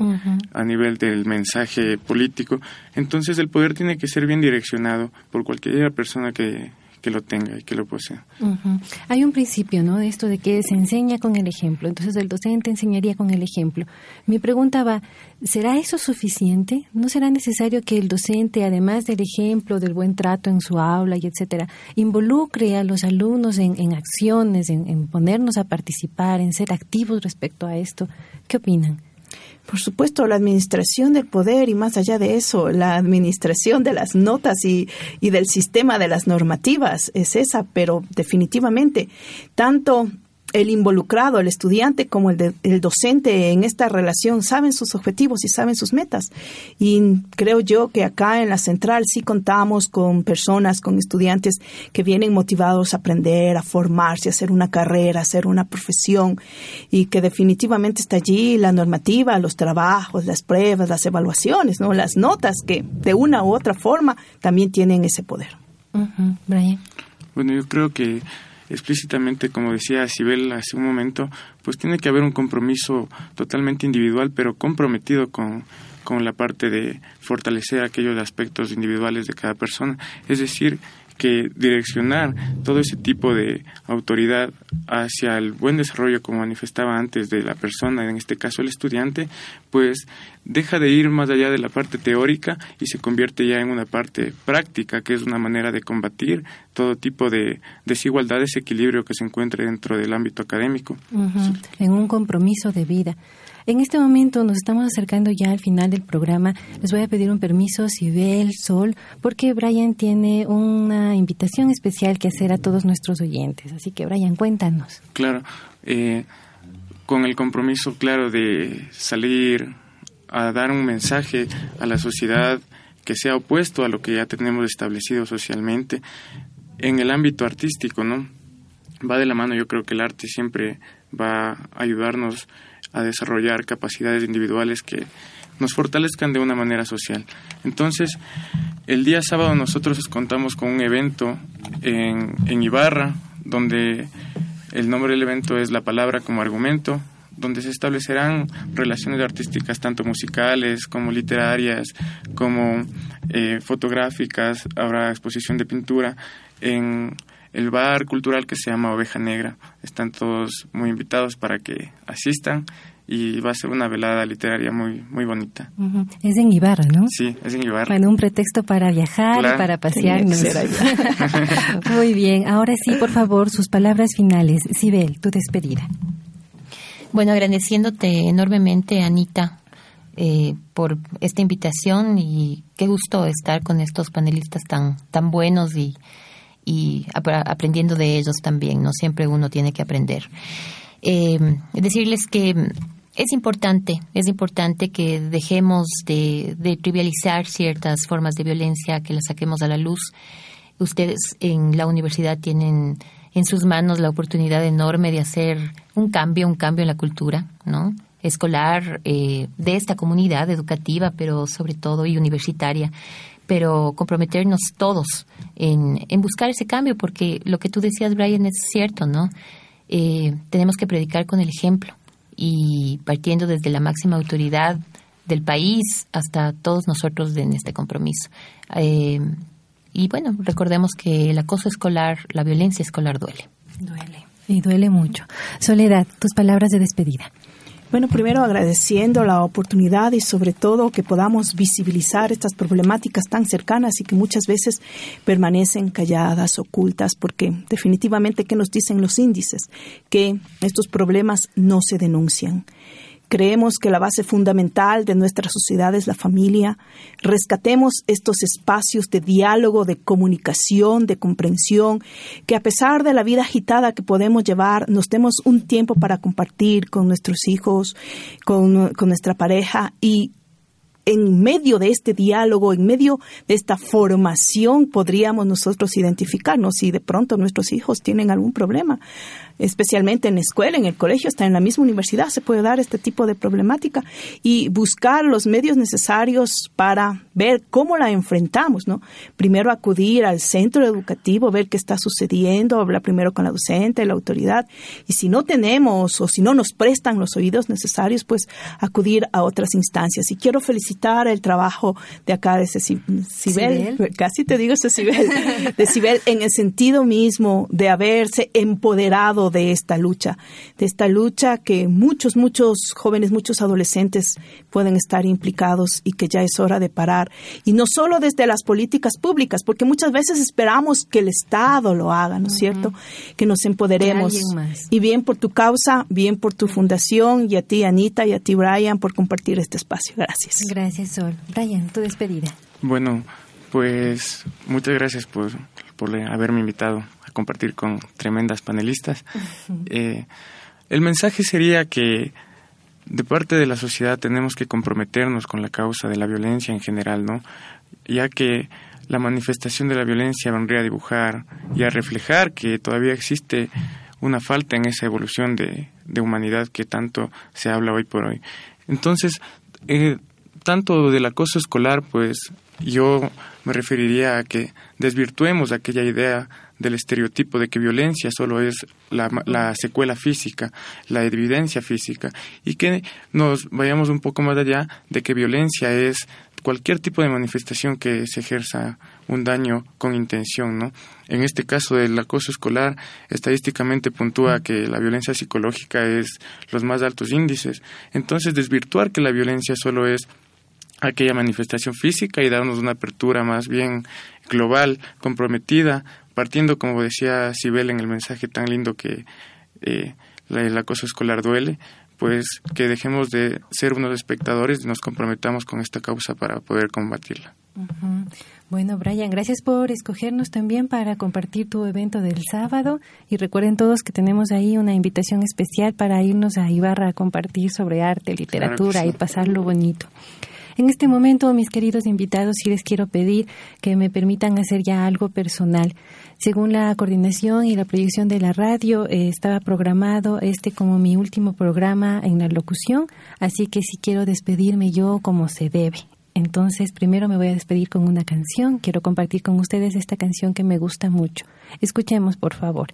a nivel del mensaje político. Entonces el poder tiene que ser bien direccionado por cualquier persona que, que lo tenga y que lo posea. Hay un principio, ¿no? De esto de que se enseña con el ejemplo. Entonces el docente enseñaría con el ejemplo. Mi pregunta va, ¿será eso suficiente? ¿No será necesario que el docente, además del ejemplo, del buen trato en su aula y etcétera, involucre a los alumnos en, acciones, en ponernos a participar, en ser activos respecto a esto? ¿Qué opinan? Por supuesto, la administración del poder y más allá de eso, la administración de las notas y, y del sistema de las normativas es esa, pero definitivamente, tanto el involucrado, el estudiante como el, el, docente en esta relación saben sus objetivos y saben sus metas. Y creo yo que acá en la central sí contamos con personas, con estudiantes que vienen motivados a aprender, a formarse, a hacer una carrera, a hacer una profesión y que definitivamente está allí la normativa, los trabajos, las pruebas, las evaluaciones, ¿no? las notas que de una u otra forma también tienen ese poder. Brian. Bueno, yo creo que explícitamente, como decía Sibel hace un momento, pues tiene que haber un compromiso totalmente individual, pero comprometido con, con la parte de fortalecer aquellos aspectos individuales de cada persona. Es decir, que direccionar todo ese tipo de autoridad hacia el buen desarrollo, como manifestaba antes, de la persona, en este caso el estudiante, pues deja de ir más allá de la parte teórica y se convierte ya en una parte práctica, que es una manera de combatir todo tipo de desigualdad, desequilibrio que se encuentre dentro del ámbito académico. En un compromiso de vida. En este momento nos estamos acercando ya al final del programa. Les voy a pedir un permiso, Sibel, Sol, porque Brian tiene una invitación especial que hacer a todos nuestros oyentes. Así que, Brian, cuéntanos. Claro, eh, con el compromiso claro de salir a dar un mensaje a la sociedad que sea opuesto a lo que ya tenemos establecido socialmente en el ámbito artístico, ¿no? Va de la mano, yo creo que el arte siempre va a ayudarnos a desarrollar capacidades individuales que nos fortalezcan de una manera social. Entonces, el día sábado nosotros contamos con un evento en, en Ibarra, donde el nombre del evento es La Palabra como Argumento, donde se establecerán relaciones artísticas tanto musicales como literarias, como eh, fotográficas, habrá exposición de pintura en el bar cultural que se llama Oveja Negra. Están todos muy invitados para que asistan y va a ser una velada literaria muy muy bonita. Es en Ibarra, ¿no? Sí, es en Ibarra. Bueno, un pretexto para viajar y para pasearnos. muy bien, ahora sí, por favor, sus palabras finales. Sibel, tu despedida. Bueno, agradeciéndote enormemente, Anita, eh, por esta invitación y qué gusto estar con estos panelistas tan, tan buenos y, y aprendiendo de ellos también, ¿no? Siempre uno tiene que aprender. Eh, decirles que es importante, es importante que dejemos de, trivializar ciertas formas de violencia, que las saquemos a la luz. Ustedes en la universidad tienen en sus manos la oportunidad enorme de hacer un cambio, un cambio en la cultura, ¿no? escolar eh, de esta comunidad educativa, pero sobre todo y universitaria pero comprometernos todos en, en, buscar ese cambio, porque lo que tú decías, Brian, es cierto, ¿no? Eh, tenemos que predicar con el ejemplo y partiendo desde la máxima autoridad del país hasta todos nosotros en este compromiso. Eh, y bueno, recordemos que el acoso escolar, la violencia escolar duele. Duele, y duele mucho. Soledad, tus palabras de despedida. Bueno, primero agradeciendo la oportunidad y sobre todo que podamos visibilizar estas problemáticas tan cercanas y que muchas veces permanecen calladas, ocultas, porque definitivamente, ¿qué nos dicen los índices? Que estos problemas no se denuncian. Creemos que la base fundamental de nuestra sociedad es la familia. Rescatemos estos espacios de diálogo, de comunicación, de comprensión, que a pesar de la vida agitada que podemos llevar, nos demos un tiempo para compartir con nuestros hijos, con, con nuestra pareja y en medio de este diálogo, en medio de esta formación, podríamos nosotros identificarnos si de pronto nuestros hijos tienen algún problema especialmente en la escuela, en el colegio, hasta en la misma universidad se puede dar este tipo de problemática y buscar los medios necesarios para ver cómo la enfrentamos, ¿no? Primero acudir al centro educativo, ver qué está sucediendo, hablar primero con la docente, la autoridad y si no tenemos o si no nos prestan los oídos necesarios, pues acudir a otras instancias. Y quiero felicitar el trabajo de acá de Cibel, casi te digo Cibel, de Cibel en el sentido mismo de haberse empoderado de esta lucha, de esta lucha que muchos, muchos jóvenes, muchos adolescentes pueden estar implicados y que ya es hora de parar. Y no solo desde las políticas públicas, porque muchas veces esperamos que el Estado lo haga, ¿no es cierto? Que nos empoderemos. Y bien por tu causa, bien por tu fundación y a ti, Anita, y a ti, Brian, por compartir este espacio. Gracias. Gracias, Sol. Brian, tu despedida. Bueno, pues muchas gracias por, por haberme invitado compartir con tremendas panelistas. Eh, el mensaje sería que de parte de la sociedad tenemos que comprometernos con la causa de la violencia en general, ¿no? Ya que la manifestación de la violencia vendría a dibujar y a reflejar que todavía existe una falta en esa evolución de, humanidad que tanto se habla hoy por hoy. Entonces, eh, tanto del acoso escolar, pues yo me referiría a que desvirtuemos aquella idea del estereotipo de que violencia solo es la, la secuela física, la evidencia física, y que nos vayamos un poco más allá de que violencia es cualquier tipo de manifestación que se ejerza un daño con intención, ¿no? En este caso del acoso escolar, estadísticamente puntúa que la violencia psicológica es los más altos índices. Entonces, desvirtuar que la violencia solo es aquella manifestación física y darnos una apertura más bien global, comprometida, partiendo, como decía Sibel en el mensaje tan lindo que eh, el acoso escolar duele, pues que dejemos de ser unos espectadores y nos comprometamos con esta causa para poder combatirla. Bueno, Brian, gracias por escogernos también para compartir tu evento del sábado y recuerden todos que tenemos ahí una invitación especial para irnos a Ibarra a compartir sobre arte, literatura y pasarlo bonito. En este momento, mis queridos invitados, sí les quiero pedir que me permitan hacer ya algo personal. Según la coordinación y la proyección de la radio, eh, estaba programado este como mi último programa en la locución, así que sí quiero despedirme yo como se debe. Entonces, primero me voy a despedir con una canción. Quiero compartir con ustedes esta canción que me gusta mucho. Escuchemos, por favor.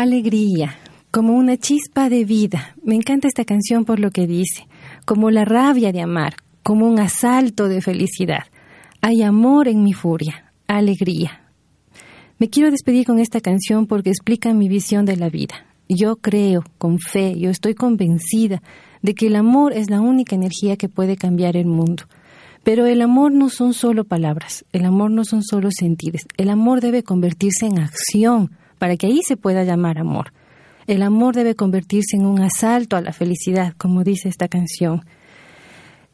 Alegría, como una chispa de vida. Me encanta esta canción por lo que dice, como la rabia de amar, como un asalto de felicidad. Hay amor en mi furia, alegría. Me quiero despedir con esta canción porque explica mi visión de la vida. Yo creo, con fe, yo estoy convencida de que el amor es la única energía que puede cambiar el mundo. Pero el amor no son solo palabras, el amor no son solo sentidos, el amor debe convertirse en acción, para que ahí se pueda llamar amor. El amor debe convertirse en un asalto a la felicidad, como dice esta canción.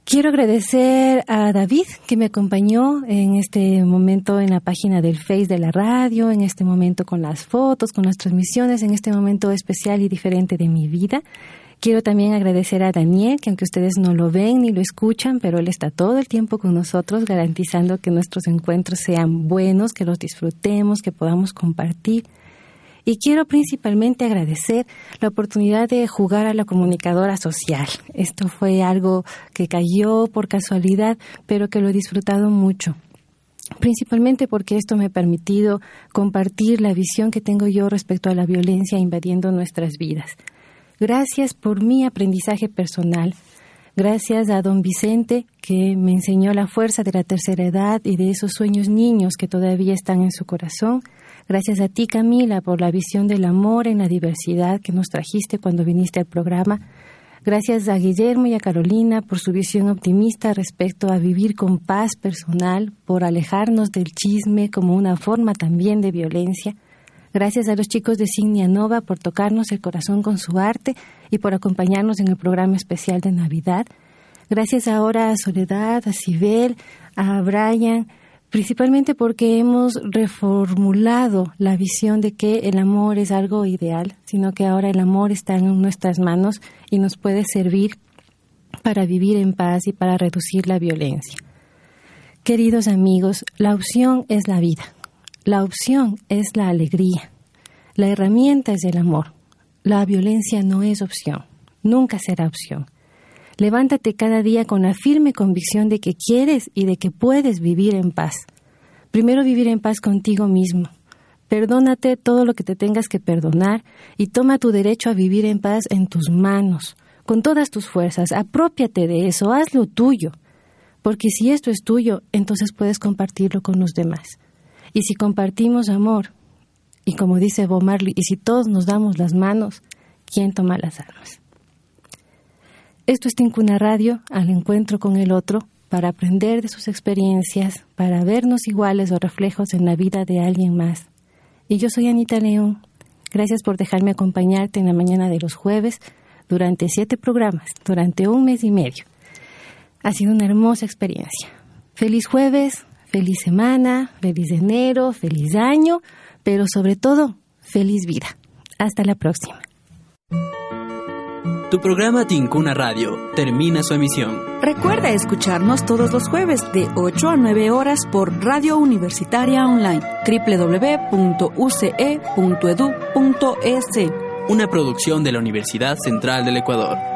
Quiero agradecer a David que me acompañó en este momento en la página del Face de la radio, en este momento con las fotos, con las transmisiones, en este momento especial y diferente de mi vida. Quiero también agradecer a Daniel, que aunque ustedes no lo ven ni lo escuchan, pero él está todo el tiempo con nosotros garantizando que nuestros encuentros sean buenos, que los disfrutemos, que podamos compartir. Y quiero principalmente agradecer la oportunidad de jugar a la comunicadora social. Esto fue algo que cayó por casualidad, pero que lo he disfrutado mucho principalmente porque esto me ha permitido compartir la visión que tengo yo respecto a la violencia invadiendo nuestras vidas. Gracias por mi aprendizaje personal. Gracias a don Vicente, que me enseñó la fuerza de la tercera edad y de esos sueños niños que todavía están en su corazón. Gracias a ti, Camila, por la visión del amor en la diversidad que nos trajiste cuando viniste al programa. Gracias a Guillermo y a Carolina por su visión optimista respecto a vivir con paz personal, por alejarnos del chisme como una forma también de violencia. Gracias a los chicos de Signia Nova por tocarnos el corazón con su arte y por acompañarnos en el programa especial de Navidad. Gracias ahora a Soledad, a Sibel, a Brian, principalmente porque hemos reformulado la visión de que el amor es algo ideal, sino que ahora el amor está en nuestras manos y nos puede servir para vivir en paz y para reducir la violencia. Queridos amigos, la opción es la vida, la opción es la alegría, la herramienta es el amor, la violencia no es opción, nunca será opción. Levántate cada día con la firme convicción de que quieres y de que puedes vivir en paz. Primero vivir en paz contigo mismo. Perdónate todo lo que te tengas que perdonar y toma tu derecho a vivir en paz en tus manos, con todas tus fuerzas. Apropiate de eso, hazlo tuyo. Porque si esto es tuyo, entonces puedes compartirlo con los demás. Y si compartimos amor, y como dice Bob Marley, y si todos nos damos las manos, ¿quién toma las armas? Esto es Tincuna Radio, al encuentro con el otro, para aprender de sus experiencias, para vernos iguales o reflejos en la vida de alguien más. Y yo soy Anita León. Gracias por dejarme acompañarte en la mañana de los jueves durante siete programas, durante un mes y medio. Ha sido una hermosa experiencia. Feliz jueves, feliz semana, feliz enero, feliz año, pero sobre todo, feliz vida. Hasta la próxima. Tu programa Tincuna Radio termina su emisión. Recuerda escucharnos todos los jueves de 8 a 9 horas por Radio Universitaria Online www.uce.edu.es. Una producción de la Universidad Central del Ecuador.